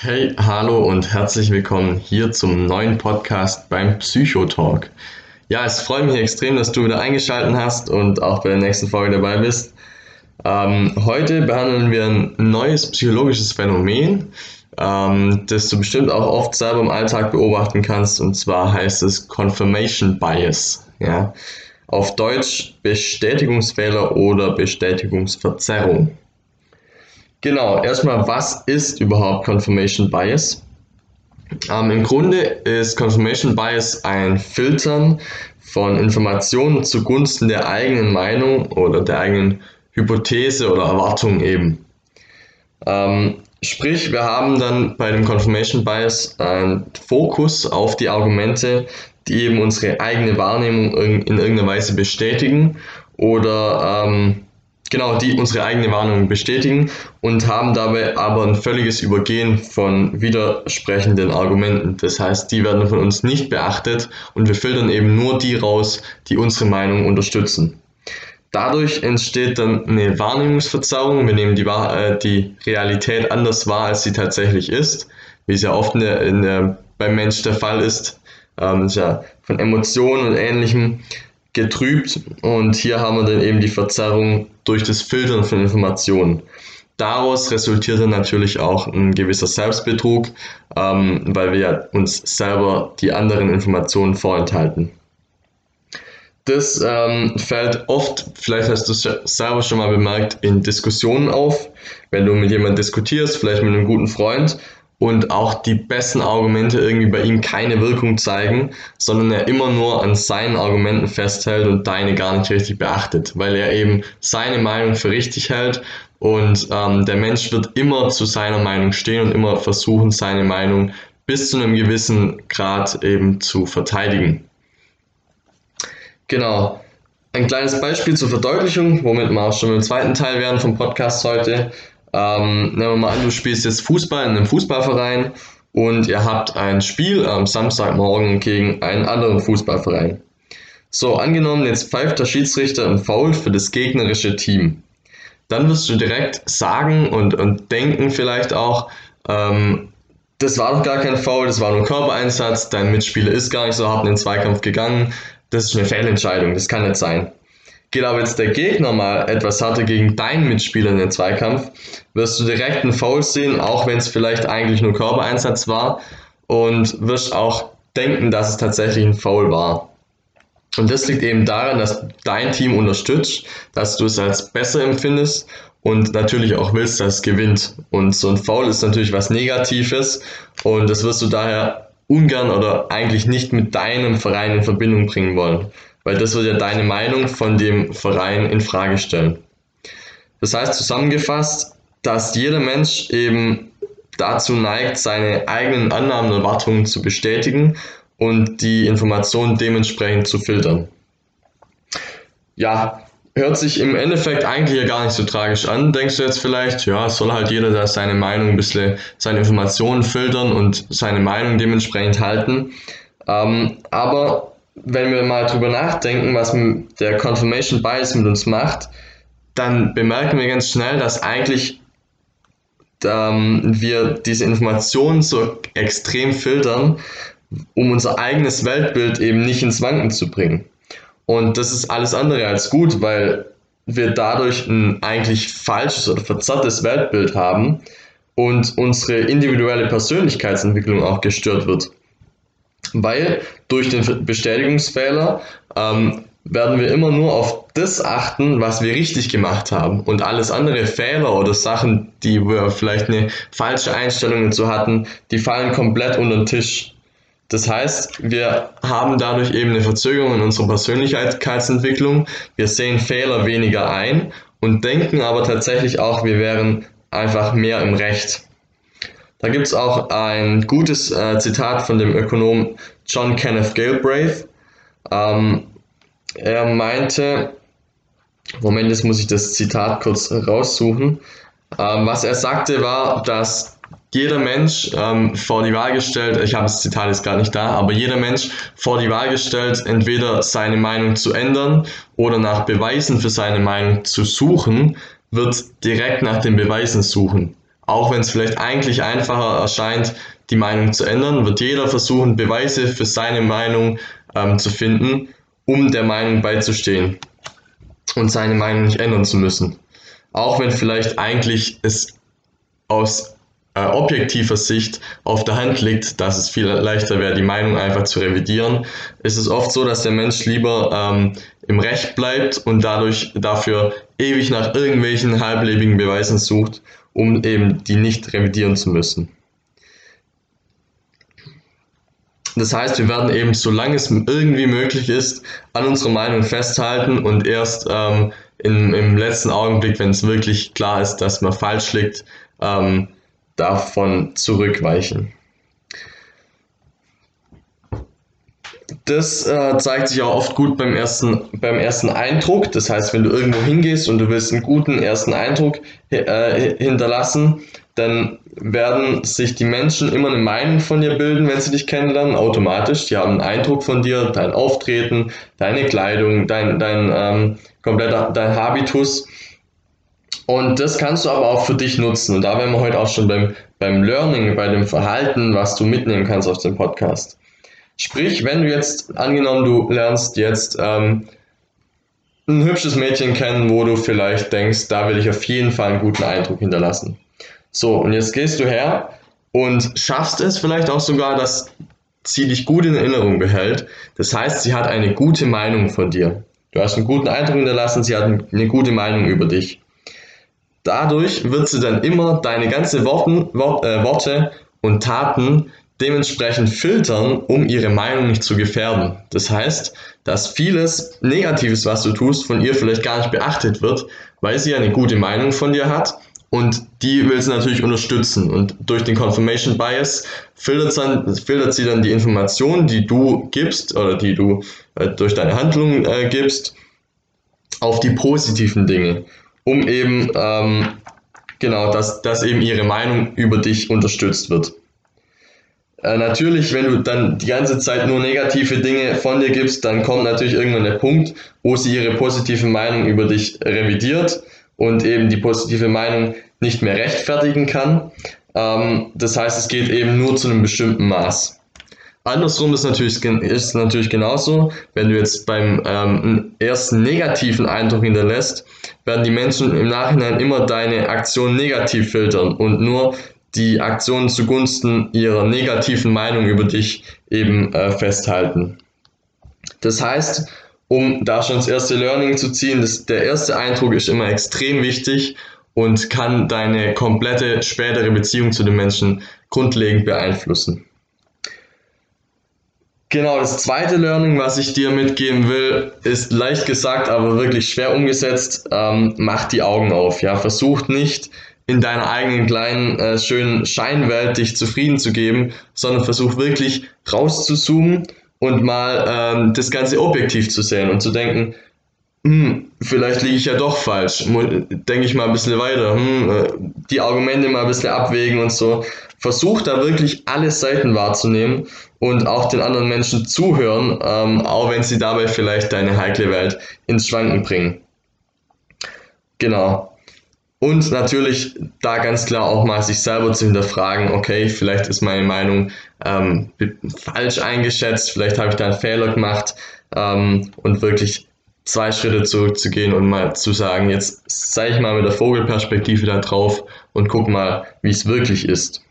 Hey, hallo und herzlich willkommen hier zum neuen Podcast beim Psychotalk. Ja, es freut mich extrem, dass du wieder eingeschaltet hast und auch bei der nächsten Folge dabei bist. Ähm, heute behandeln wir ein neues psychologisches Phänomen, ähm, das du bestimmt auch oft selber im Alltag beobachten kannst, und zwar heißt es Confirmation Bias. Ja? Auf Deutsch Bestätigungsfehler oder Bestätigungsverzerrung. Genau, erstmal, was ist überhaupt Confirmation Bias? Ähm, Im Grunde ist Confirmation Bias ein Filtern von Informationen zugunsten der eigenen Meinung oder der eigenen Hypothese oder Erwartung eben. Ähm, sprich, wir haben dann bei dem Confirmation Bias einen Fokus auf die Argumente, die eben unsere eigene Wahrnehmung in irgendeiner Weise bestätigen oder ähm, genau, die unsere eigene Warnung bestätigen und haben dabei aber ein völliges Übergehen von widersprechenden Argumenten. Das heißt, die werden von uns nicht beachtet und wir filtern eben nur die raus, die unsere Meinung unterstützen. Dadurch entsteht dann eine Wahrnehmungsverzerrung. Wir nehmen die, äh, die Realität anders wahr, als sie tatsächlich ist, wie es ja oft in der, in der, beim Mensch der Fall ist. Ähm, ist ja von Emotionen und Ähnlichem getrübt und hier haben wir dann eben die Verzerrung durch das Filtern von Informationen. Daraus resultiert dann natürlich auch ein gewisser Selbstbetrug, ähm, weil wir uns selber die anderen Informationen vorenthalten. Das ähm, fällt oft, vielleicht hast du es selber schon mal bemerkt, in Diskussionen auf. Wenn du mit jemandem diskutierst, vielleicht mit einem guten Freund und auch die besten Argumente irgendwie bei ihm keine Wirkung zeigen, sondern er immer nur an seinen Argumenten festhält und deine gar nicht richtig beachtet, weil er eben seine Meinung für richtig hält und ähm, der Mensch wird immer zu seiner Meinung stehen und immer versuchen, seine Meinung bis zu einem gewissen Grad eben zu verteidigen. Genau. Ein kleines Beispiel zur Verdeutlichung, womit wir auch schon im zweiten Teil wären vom Podcast heute. Ähm, nehmen wir mal an, du spielst jetzt Fußball in einem Fußballverein und ihr habt ein Spiel am Samstagmorgen gegen einen anderen Fußballverein. So, angenommen, jetzt pfeift der Schiedsrichter ein Foul für das gegnerische Team. Dann wirst du direkt sagen und, und denken vielleicht auch, ähm, das war doch gar kein Foul, das war nur ein Körpereinsatz, dein Mitspieler ist gar nicht so hart in den Zweikampf gegangen, das ist eine Fehlentscheidung, das kann nicht sein. Geht aber jetzt der Gegner mal etwas härter gegen deinen Mitspieler in den Zweikampf, wirst du direkt einen Foul sehen, auch wenn es vielleicht eigentlich nur Körpereinsatz war und wirst auch denken, dass es tatsächlich ein Foul war. Und das liegt eben daran, dass dein Team unterstützt, dass du es als besser empfindest und natürlich auch willst, dass es gewinnt. Und so ein Foul ist natürlich was Negatives und das wirst du daher ungern oder eigentlich nicht mit deinem Verein in Verbindung bringen wollen weil das wird ja deine Meinung von dem Verein in Frage stellen. Das heißt zusammengefasst, dass jeder Mensch eben dazu neigt, seine eigenen Annahmen und Erwartungen zu bestätigen und die Informationen dementsprechend zu filtern. Ja, hört sich im Endeffekt eigentlich ja gar nicht so tragisch an. Denkst du jetzt vielleicht, ja, soll halt jeder da seine Meinung ein bisschen, seine Informationen filtern und seine Meinung dementsprechend halten. Ähm, aber wenn wir mal drüber nachdenken, was der Confirmation Bias mit uns macht, dann bemerken wir ganz schnell, dass eigentlich ähm, wir diese Informationen so extrem filtern, um unser eigenes Weltbild eben nicht ins Wanken zu bringen. Und das ist alles andere als gut, weil wir dadurch ein eigentlich falsches oder verzerrtes Weltbild haben und unsere individuelle Persönlichkeitsentwicklung auch gestört wird. Weil durch den Bestätigungsfehler ähm, werden wir immer nur auf das achten, was wir richtig gemacht haben. Und alles andere Fehler oder Sachen, die wir vielleicht eine falsche Einstellung dazu hatten, die fallen komplett unter den Tisch. Das heißt, wir haben dadurch eben eine Verzögerung in unserer Persönlichkeitsentwicklung. Wir sehen Fehler weniger ein und denken aber tatsächlich auch, wir wären einfach mehr im Recht. Da gibt es auch ein gutes äh, Zitat von dem Ökonom John Kenneth Galbraith. Ähm, er meinte, Moment, jetzt muss ich das Zitat kurz raussuchen. Ähm, was er sagte war, dass jeder Mensch ähm, vor die Wahl gestellt, ich habe das Zitat jetzt gar nicht da, aber jeder Mensch vor die Wahl gestellt, entweder seine Meinung zu ändern oder nach Beweisen für seine Meinung zu suchen, wird direkt nach den Beweisen suchen auch wenn es vielleicht eigentlich einfacher erscheint, die Meinung zu ändern, wird jeder versuchen, Beweise für seine Meinung ähm, zu finden, um der Meinung beizustehen und seine Meinung nicht ändern zu müssen. Auch wenn vielleicht eigentlich es aus äh, objektiver Sicht auf der Hand liegt, dass es viel leichter wäre, die Meinung einfach zu revidieren, ist es oft so, dass der Mensch lieber ähm, im Recht bleibt und dadurch dafür ewig nach irgendwelchen halblebigen Beweisen sucht, um eben die nicht revidieren zu müssen. Das heißt, wir werden eben, solange es irgendwie möglich ist, an unserer Meinung festhalten und erst ähm, in, im letzten Augenblick, wenn es wirklich klar ist, dass man falsch liegt, ähm, davon zurückweichen. Das äh, zeigt sich auch oft gut beim ersten, beim ersten Eindruck. Das heißt, wenn du irgendwo hingehst und du willst einen guten ersten Eindruck äh, hinterlassen, dann werden sich die Menschen immer eine Meinung von dir bilden, wenn sie dich kennenlernen, automatisch. Die haben einen Eindruck von dir, dein Auftreten, deine Kleidung, dein, dein ähm, kompletter dein Habitus. Und das kannst du aber auch für dich nutzen. Und da wären wir heute auch schon beim, beim Learning, bei dem Verhalten, was du mitnehmen kannst aus dem Podcast. Sprich, wenn du jetzt, angenommen, du lernst jetzt ähm, ein hübsches Mädchen kennen, wo du vielleicht denkst, da will ich auf jeden Fall einen guten Eindruck hinterlassen. So, und jetzt gehst du her und schaffst es vielleicht auch sogar, dass sie dich gut in Erinnerung behält. Das heißt, sie hat eine gute Meinung von dir. Du hast einen guten Eindruck hinterlassen, sie hat eine gute Meinung über dich. Dadurch wird sie dann immer deine ganzen Worten, Wort, äh, Worte und Taten dementsprechend filtern, um ihre Meinung nicht zu gefährden. Das heißt, dass vieles Negatives, was du tust, von ihr vielleicht gar nicht beachtet wird, weil sie eine gute Meinung von dir hat und die will sie natürlich unterstützen. Und durch den Confirmation Bias filtert, dann, filtert sie dann die Informationen, die du gibst oder die du äh, durch deine Handlung äh, gibst, auf die positiven Dinge, um eben ähm, genau, dass, dass eben ihre Meinung über dich unterstützt wird. Äh, natürlich, wenn du dann die ganze Zeit nur negative Dinge von dir gibst, dann kommt natürlich irgendwann der Punkt, wo sie ihre positive Meinung über dich revidiert und eben die positive Meinung nicht mehr rechtfertigen kann. Ähm, das heißt, es geht eben nur zu einem bestimmten Maß. Andersrum ist natürlich, ist natürlich genauso, wenn du jetzt beim ähm, ersten negativen Eindruck hinterlässt, werden die Menschen im Nachhinein immer deine Aktion negativ filtern und nur die Aktionen zugunsten ihrer negativen Meinung über dich eben äh, festhalten. Das heißt, um da schon das erste Learning zu ziehen. Das, der erste Eindruck ist immer extrem wichtig und kann deine komplette spätere Beziehung zu den Menschen grundlegend beeinflussen. Genau, das zweite Learning, was ich dir mitgeben will, ist leicht gesagt, aber wirklich schwer umgesetzt. Ähm, mach die Augen auf. Ja, versucht nicht in deiner eigenen kleinen äh, schönen Scheinwelt dich zufrieden zu geben, sondern versuch wirklich rauszuzoomen und mal ähm, das Ganze objektiv zu sehen und zu denken, hm, vielleicht liege ich ja doch falsch. Denke ich mal ein bisschen weiter, hm, äh, die Argumente mal ein bisschen abwägen und so. Versuch da wirklich alle Seiten wahrzunehmen und auch den anderen Menschen zuhören, ähm, auch wenn sie dabei vielleicht deine heikle Welt ins Schwanken bringen. Genau. Und natürlich da ganz klar auch mal sich selber zu hinterfragen, okay, vielleicht ist meine Meinung ähm, falsch eingeschätzt, vielleicht habe ich da einen Fehler gemacht ähm, und wirklich zwei Schritte zurückzugehen und mal zu sagen, jetzt sei ich mal mit der Vogelperspektive da drauf und guck mal, wie es wirklich ist.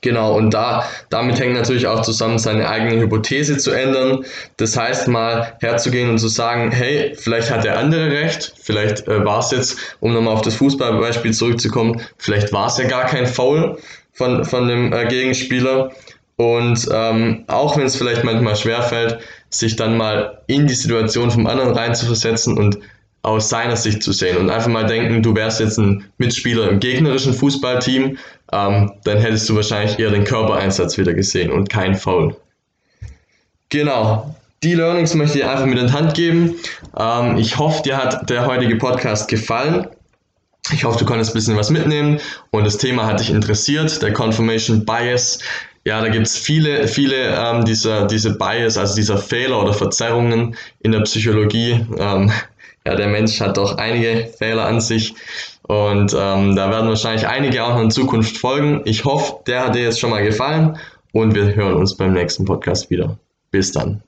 Genau, und da, damit hängt natürlich auch zusammen, seine eigene Hypothese zu ändern. Das heißt, mal herzugehen und zu sagen, hey, vielleicht hat der andere recht, vielleicht äh, war es jetzt, um nochmal auf das Fußballbeispiel zurückzukommen, vielleicht war es ja gar kein Foul von, von dem äh, Gegenspieler. Und ähm, auch wenn es vielleicht manchmal schwerfällt, sich dann mal in die Situation vom anderen reinzuversetzen und aus seiner Sicht zu sehen und einfach mal denken, du wärst jetzt ein Mitspieler im gegnerischen Fußballteam, ähm, dann hättest du wahrscheinlich eher den Körpereinsatz wieder gesehen und kein Foul. Genau, die Learnings möchte ich einfach mit in die Hand geben. Ähm, ich hoffe, dir hat der heutige Podcast gefallen. Ich hoffe, du konntest ein bisschen was mitnehmen und das Thema hat dich interessiert, der Confirmation Bias. Ja, da gibt es viele, viele ähm, dieser diese Bias, also dieser Fehler oder Verzerrungen in der Psychologie. Ähm, ja, der Mensch hat doch einige Fehler an sich Und ähm, da werden wahrscheinlich einige auch noch in Zukunft folgen. Ich hoffe, der hat dir jetzt schon mal gefallen und wir hören uns beim nächsten Podcast wieder. Bis dann.